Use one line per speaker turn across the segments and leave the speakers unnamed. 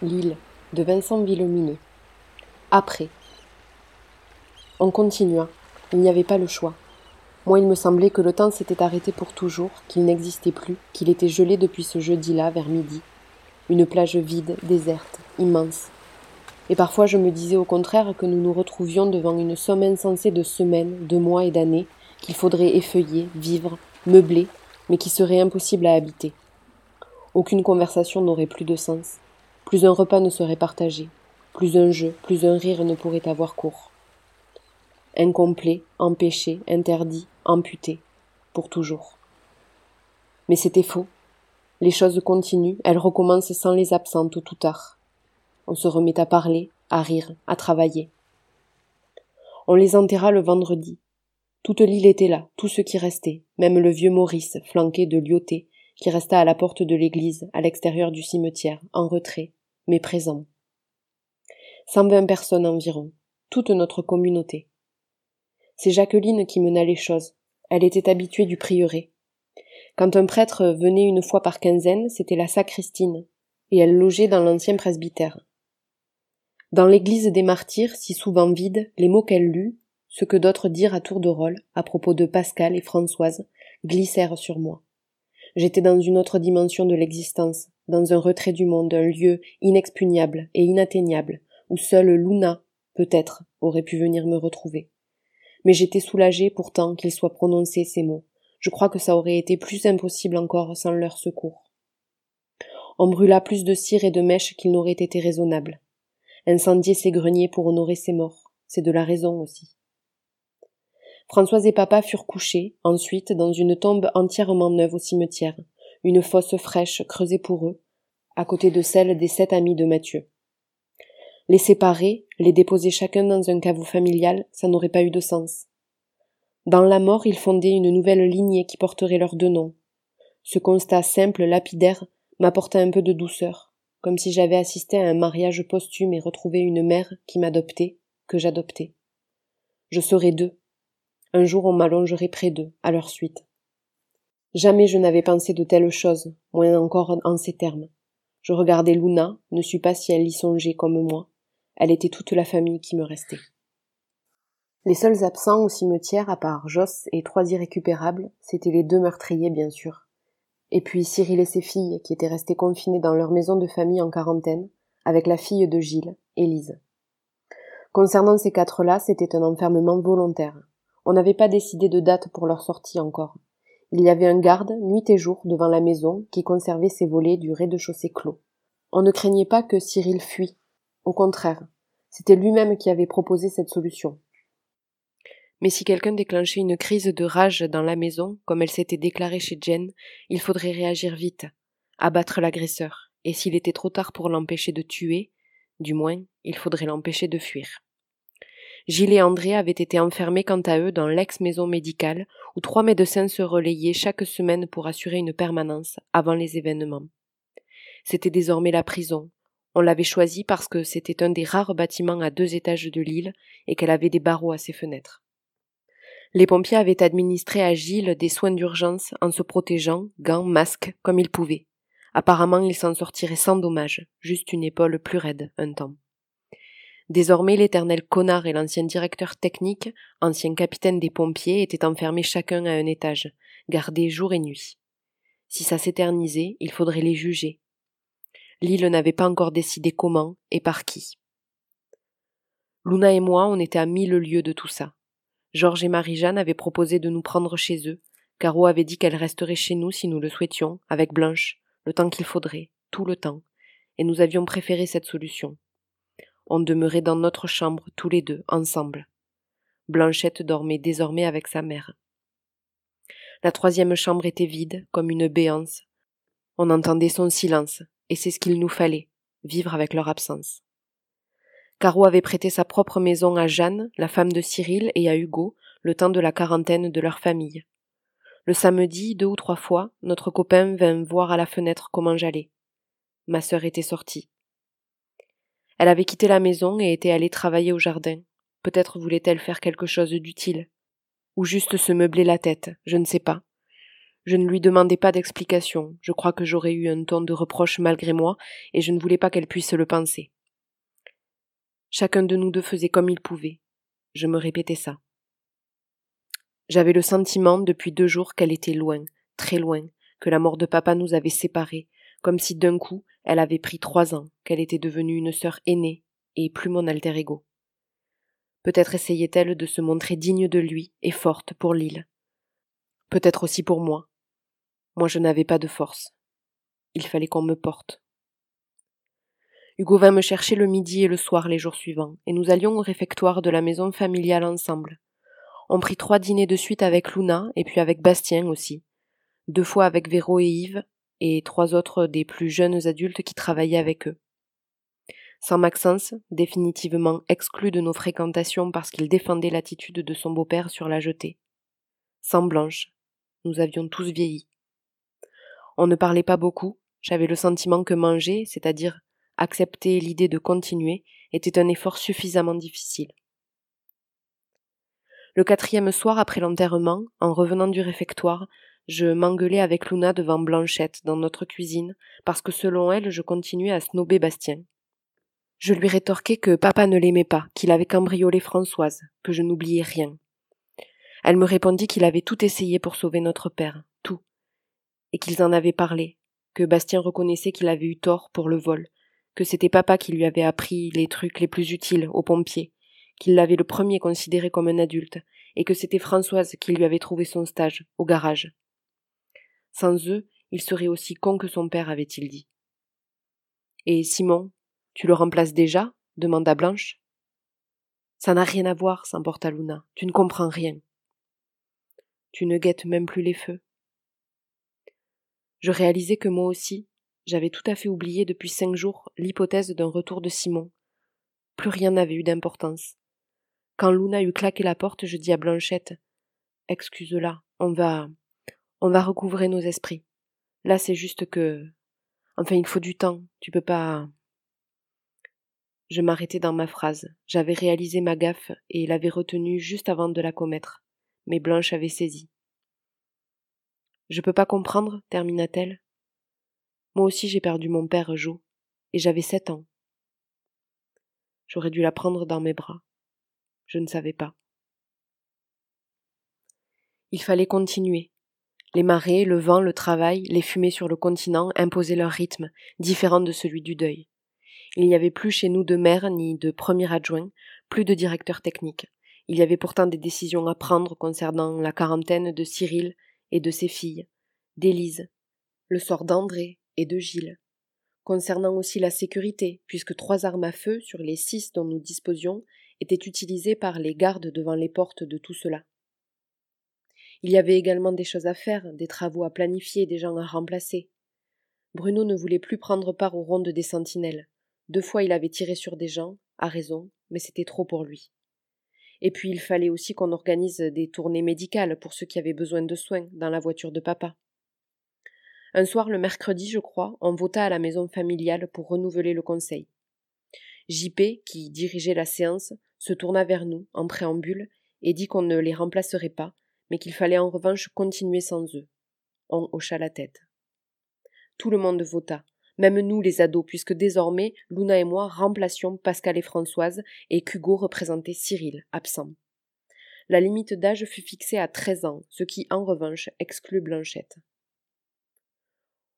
L'île de Vincent Villemineux. Après. On continua. Il n'y avait pas le choix. Moi, il me semblait que le temps s'était arrêté pour toujours, qu'il n'existait plus, qu'il était gelé depuis ce jeudi-là vers midi. Une plage vide, déserte, immense. Et parfois je me disais au contraire que nous nous retrouvions devant une somme insensée de semaines, de mois et d'années, qu'il faudrait effeuiller, vivre, meubler, mais qui serait impossible à habiter. Aucune conversation n'aurait plus de sens. Plus un repas ne serait partagé. Plus un jeu, plus un rire ne pourrait avoir cours. Incomplet, empêché, interdit, amputé, pour toujours. Mais c'était faux. Les choses continuent, elles recommencent sans les absentes tôt ou tard. On se remet à parler, à rire, à travailler. On les enterra le vendredi. Toute l'île était là, tout ce qui restait, même le vieux Maurice, flanqué de Lyoté, qui resta à la porte de l'église, à l'extérieur du cimetière, en retrait, mais présent. Cent vingt personnes environ, toute notre communauté. C'est Jacqueline qui mena les choses. Elle était habituée du prieuré. Quand un prêtre venait une fois par quinzaine, c'était la sacristine, et elle logeait dans l'ancien presbytère. Dans l'église des martyrs, si souvent vide, les mots qu'elle lut, ce que d'autres dirent à tour de rôle, à propos de Pascal et Françoise, glissèrent sur moi. J'étais dans une autre dimension de l'existence, dans un retrait du monde, un lieu inexpugnable et inatteignable, où seule Luna, peut-être, aurait pu venir me retrouver. Mais j'étais soulagée pourtant qu'ils soient prononcés ces mots. Je crois que ça aurait été plus impossible encore sans leur secours. On brûla plus de cire et de mèches qu'il n'aurait été raisonnable. Incendier ses greniers pour honorer ses morts, c'est de la raison aussi. Françoise et papa furent couchés, ensuite, dans une tombe entièrement neuve au cimetière, une fosse fraîche creusée pour eux, à côté de celle des sept amis de Mathieu. Les séparer, les déposer chacun dans un caveau familial, ça n'aurait pas eu de sens. Dans la mort, ils fondaient une nouvelle lignée qui porterait leurs deux noms. Ce constat simple, lapidaire, m'apporta un peu de douceur, comme si j'avais assisté à un mariage posthume et retrouvé une mère qui m'adoptait, que j'adoptais. Je serais deux, un jour on m'allongerait près d'eux, à leur suite. Jamais je n'avais pensé de telles choses, moins encore en ces termes. Je regardais Luna, ne suis pas si elle y songeait comme moi. Elle était toute la famille qui me restait. Les seuls absents au cimetière, à part Joss et trois irrécupérables, c'étaient les deux meurtriers, bien sûr. Et puis Cyril et ses filles, qui étaient restés confinés dans leur maison de famille en quarantaine, avec la fille de Gilles, Élise. Concernant ces quatre-là, c'était un enfermement volontaire. On n'avait pas décidé de date pour leur sortie encore. Il y avait un garde, nuit et jour, devant la maison, qui conservait ses volets du rez-de-chaussée clos. On ne craignait pas que Cyril fuit. Au contraire, c'était lui-même qui avait proposé cette solution. Mais si quelqu'un déclenchait une crise de rage dans la maison, comme elle s'était déclarée chez Jen, il faudrait réagir vite, abattre l'agresseur, et s'il était trop tard pour l'empêcher de tuer, du moins, il faudrait l'empêcher de fuir. Gilles et André avaient été enfermés quant à eux dans l'ex-maison médicale, où trois médecins se relayaient chaque semaine pour assurer une permanence avant les événements. C'était désormais la prison. On l'avait choisie parce que c'était un des rares bâtiments à deux étages de l'île et qu'elle avait des barreaux à ses fenêtres. Les pompiers avaient administré à Gilles des soins d'urgence en se protégeant, gants, masques, comme ils pouvaient. Apparemment, il s'en sortirait sans dommage, juste une épaule plus raide, un temps. Désormais, l'éternel connard et l'ancien directeur technique, ancien capitaine des pompiers, étaient enfermés chacun à un étage, gardés jour et nuit. Si ça s'éternisait, il faudrait les juger. L'île n'avait pas encore décidé comment et par qui. Luna et moi, on était à mille lieues de tout ça. Georges et Marie-Jeanne avaient proposé de nous prendre chez eux. Caro avait dit qu'elle resterait chez nous si nous le souhaitions, avec Blanche, le temps qu'il faudrait, tout le temps, et nous avions préféré cette solution. On demeurait dans notre chambre tous les deux, ensemble. Blanchette dormait désormais avec sa mère. La troisième chambre était vide, comme une béance. On entendait son silence, et c'est ce qu'il nous fallait, vivre avec leur absence. Caro avait prêté sa propre maison à Jeanne, la femme de Cyril, et à Hugo, le temps de la quarantaine de leur famille. Le samedi, deux ou trois fois, notre copain vint voir à la fenêtre comment j'allais. Ma sœur était sortie. Elle avait quitté la maison et était allée travailler au jardin. Peut-être voulait-elle faire quelque chose d'utile. Ou juste se meubler la tête, je ne sais pas. Je ne lui demandais pas d'explication, je crois que j'aurais eu un ton de reproche malgré moi, et je ne voulais pas qu'elle puisse le penser. Chacun de nous deux faisait comme il pouvait. Je me répétais ça. J'avais le sentiment depuis deux jours qu'elle était loin, très loin, que la mort de papa nous avait séparés, comme si d'un coup elle avait pris trois ans, qu'elle était devenue une sœur aînée, et plus mon alter ego. Peut-être essayait-elle de se montrer digne de lui et forte pour l'île. Peut-être aussi pour moi. Moi je n'avais pas de force. Il fallait qu'on me porte. Hugo vint me chercher le midi et le soir les jours suivants, et nous allions au réfectoire de la maison familiale ensemble. On prit trois dîners de suite avec Luna, et puis avec Bastien aussi. Deux fois avec Véro et Yves, et trois autres des plus jeunes adultes qui travaillaient avec eux. Sans Maxence, définitivement exclu de nos fréquentations parce qu'il défendait l'attitude de son beau-père sur la jetée. Sans Blanche, nous avions tous vieilli. On ne parlait pas beaucoup, j'avais le sentiment que manger, c'est-à-dire accepter l'idée de continuer, était un effort suffisamment difficile. Le quatrième soir après l'enterrement, en revenant du réfectoire, je m'engueulais avec Luna devant Blanchette dans notre cuisine, parce que selon elle, je continuais à snober Bastien. Je lui rétorquai que papa ne l'aimait pas, qu'il avait cambriolé Françoise, que je n'oubliais rien. Elle me répondit qu'il avait tout essayé pour sauver notre père, tout, et qu'ils en avaient parlé, que Bastien reconnaissait qu'il avait eu tort pour le vol, que c'était papa qui lui avait appris les trucs les plus utiles aux pompiers, qu'il l'avait le premier considéré comme un adulte, et que c'était Françoise qui lui avait trouvé son stage, au garage. Sans eux, il serait aussi con que son père, avait-il dit. Et Simon, tu le remplaces déjà? demanda Blanche. Ça n'a rien à voir, s'emporta Luna. Tu ne comprends rien. Tu ne guettes même plus les feux. Je réalisais que moi aussi, j'avais tout à fait oublié depuis cinq jours l'hypothèse d'un retour de Simon. Plus rien n'avait eu d'importance. Quand Luna eut claqué la porte, je dis à Blanchette Excuse-la, on va. On va recouvrer nos esprits. Là, c'est juste que. Enfin, il faut du temps. Tu peux pas. Je m'arrêtai dans ma phrase. J'avais réalisé ma gaffe et l'avais retenue juste avant de la commettre. Mais Blanche avait saisi. Je peux pas comprendre, termina-t-elle. Moi aussi j'ai perdu mon père, Jo, et j'avais sept ans. J'aurais dû la prendre dans mes bras. Je ne savais pas. Il fallait continuer. Les marées, le vent, le travail, les fumées sur le continent imposaient leur rythme, différent de celui du deuil. Il n'y avait plus chez nous de maire ni de premier adjoint, plus de directeur technique. Il y avait pourtant des décisions à prendre concernant la quarantaine de Cyril et de ses filles, d'Élise, le sort d'André et de Gilles. Concernant aussi la sécurité, puisque trois armes à feu sur les six dont nous disposions était utilisé par les gardes devant les portes de tout cela. Il y avait également des choses à faire, des travaux à planifier, des gens à remplacer. Bruno ne voulait plus prendre part aux rondes des sentinelles. Deux fois il avait tiré sur des gens, à raison, mais c'était trop pour lui. Et puis il fallait aussi qu'on organise des tournées médicales pour ceux qui avaient besoin de soins dans la voiture de papa. Un soir, le mercredi, je crois, on vota à la maison familiale pour renouveler le conseil. JP, qui dirigeait la séance, se tourna vers nous, en préambule, et dit qu'on ne les remplacerait pas, mais qu'il fallait en revanche continuer sans eux. On hocha la tête. Tout le monde vota, même nous les ados, puisque désormais Luna et moi remplacions Pascal et Françoise, et qu'Hugo représentait Cyril, absent. La limite d'âge fut fixée à treize ans, ce qui, en revanche, exclut Blanchette.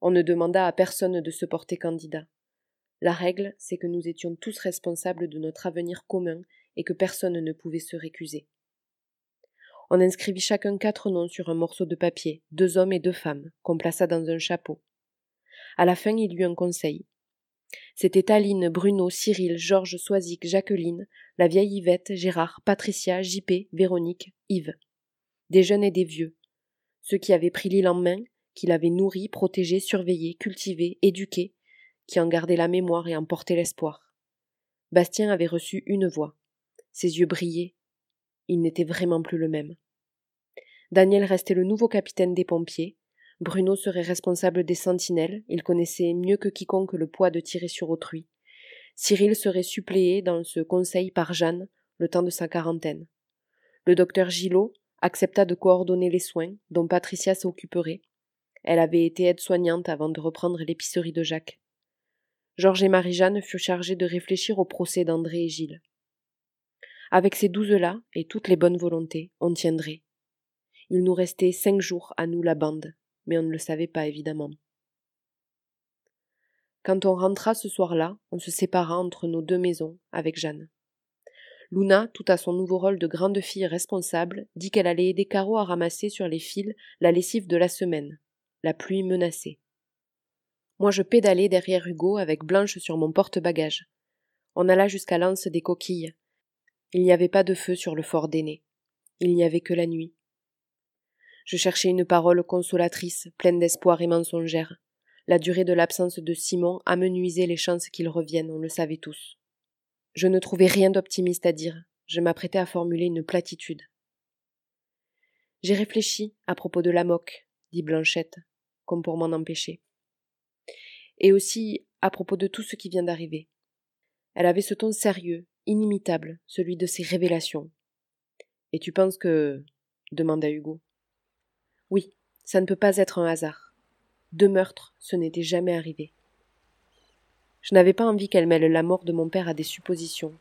On ne demanda à personne de se porter candidat. La règle, c'est que nous étions tous responsables de notre avenir commun et que personne ne pouvait se récuser. On inscrivit chacun quatre noms sur un morceau de papier, deux hommes et deux femmes, qu'on plaça dans un chapeau. À la fin, il eut un conseil. C'était Aline, Bruno, Cyril, Georges, Soisic, Jacqueline, la vieille Yvette, Gérard, Patricia, JP, Véronique, Yves. Des jeunes et des vieux. Ceux qui avaient pris l'île en main, qui l'avaient nourri, protégé, surveillé, cultivé, éduqué, qui en gardaient la mémoire et en portaient l'espoir. Bastien avait reçu une voix. Ses yeux brillaient. Il n'était vraiment plus le même. Daniel restait le nouveau capitaine des pompiers. Bruno serait responsable des sentinelles, il connaissait mieux que quiconque le poids de tirer sur autrui. Cyril serait suppléé dans ce conseil par Jeanne, le temps de sa quarantaine. Le docteur Gillot accepta de coordonner les soins, dont Patricia s'occuperait, Elle avait été aide-soignante avant de reprendre l'épicerie de Jacques. Georges et Marie-Jeanne furent chargés de réfléchir au procès d'André et Gilles. Avec ces douze-là et toutes les bonnes volontés, on tiendrait. Il nous restait cinq jours à nous la bande, mais on ne le savait pas évidemment. Quand on rentra ce soir-là, on se sépara entre nos deux maisons avec Jeanne. Luna, tout à son nouveau rôle de grande fille responsable, dit qu'elle allait aider Caro à ramasser sur les fils la lessive de la semaine. La pluie menaçait. Moi je pédalais derrière Hugo avec Blanche sur mon porte-bagages. On alla jusqu'à l'anse des coquilles. Il n'y avait pas de feu sur le fort d'aîné. Il n'y avait que la nuit. Je cherchais une parole consolatrice, pleine d'espoir et mensongère. La durée de l'absence de Simon amenuisait les chances qu'il revienne, on le savait tous. Je ne trouvais rien d'optimiste à dire. Je m'apprêtais à formuler une platitude. J'ai réfléchi à propos de la moque, dit Blanchette, comme pour m'en empêcher. Et aussi à propos de tout ce qui vient d'arriver. Elle avait ce ton sérieux, inimitable, celui de ses révélations. Et tu penses que. demanda Hugo. Oui, ça ne peut pas être un hasard. Deux meurtres, ce n'était jamais arrivé. Je n'avais pas envie qu'elle mêle la mort de mon père à des suppositions.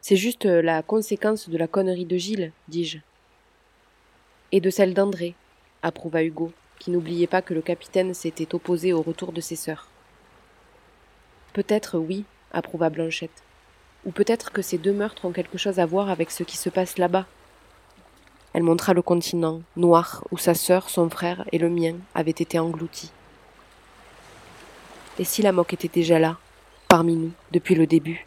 C'est juste la conséquence de la connerie de Gilles, dis-je. Et de celle d'André, approuva Hugo, qui n'oubliait pas que le capitaine s'était opposé au retour de ses sœurs. Peut-être oui, approuva Blanchette. Ou peut-être que ces deux meurtres ont quelque chose à voir avec ce qui se passe là-bas. Elle montra le continent, noir, où sa sœur, son frère et le mien avaient été engloutis. Et si la moque était déjà là, parmi nous, depuis le début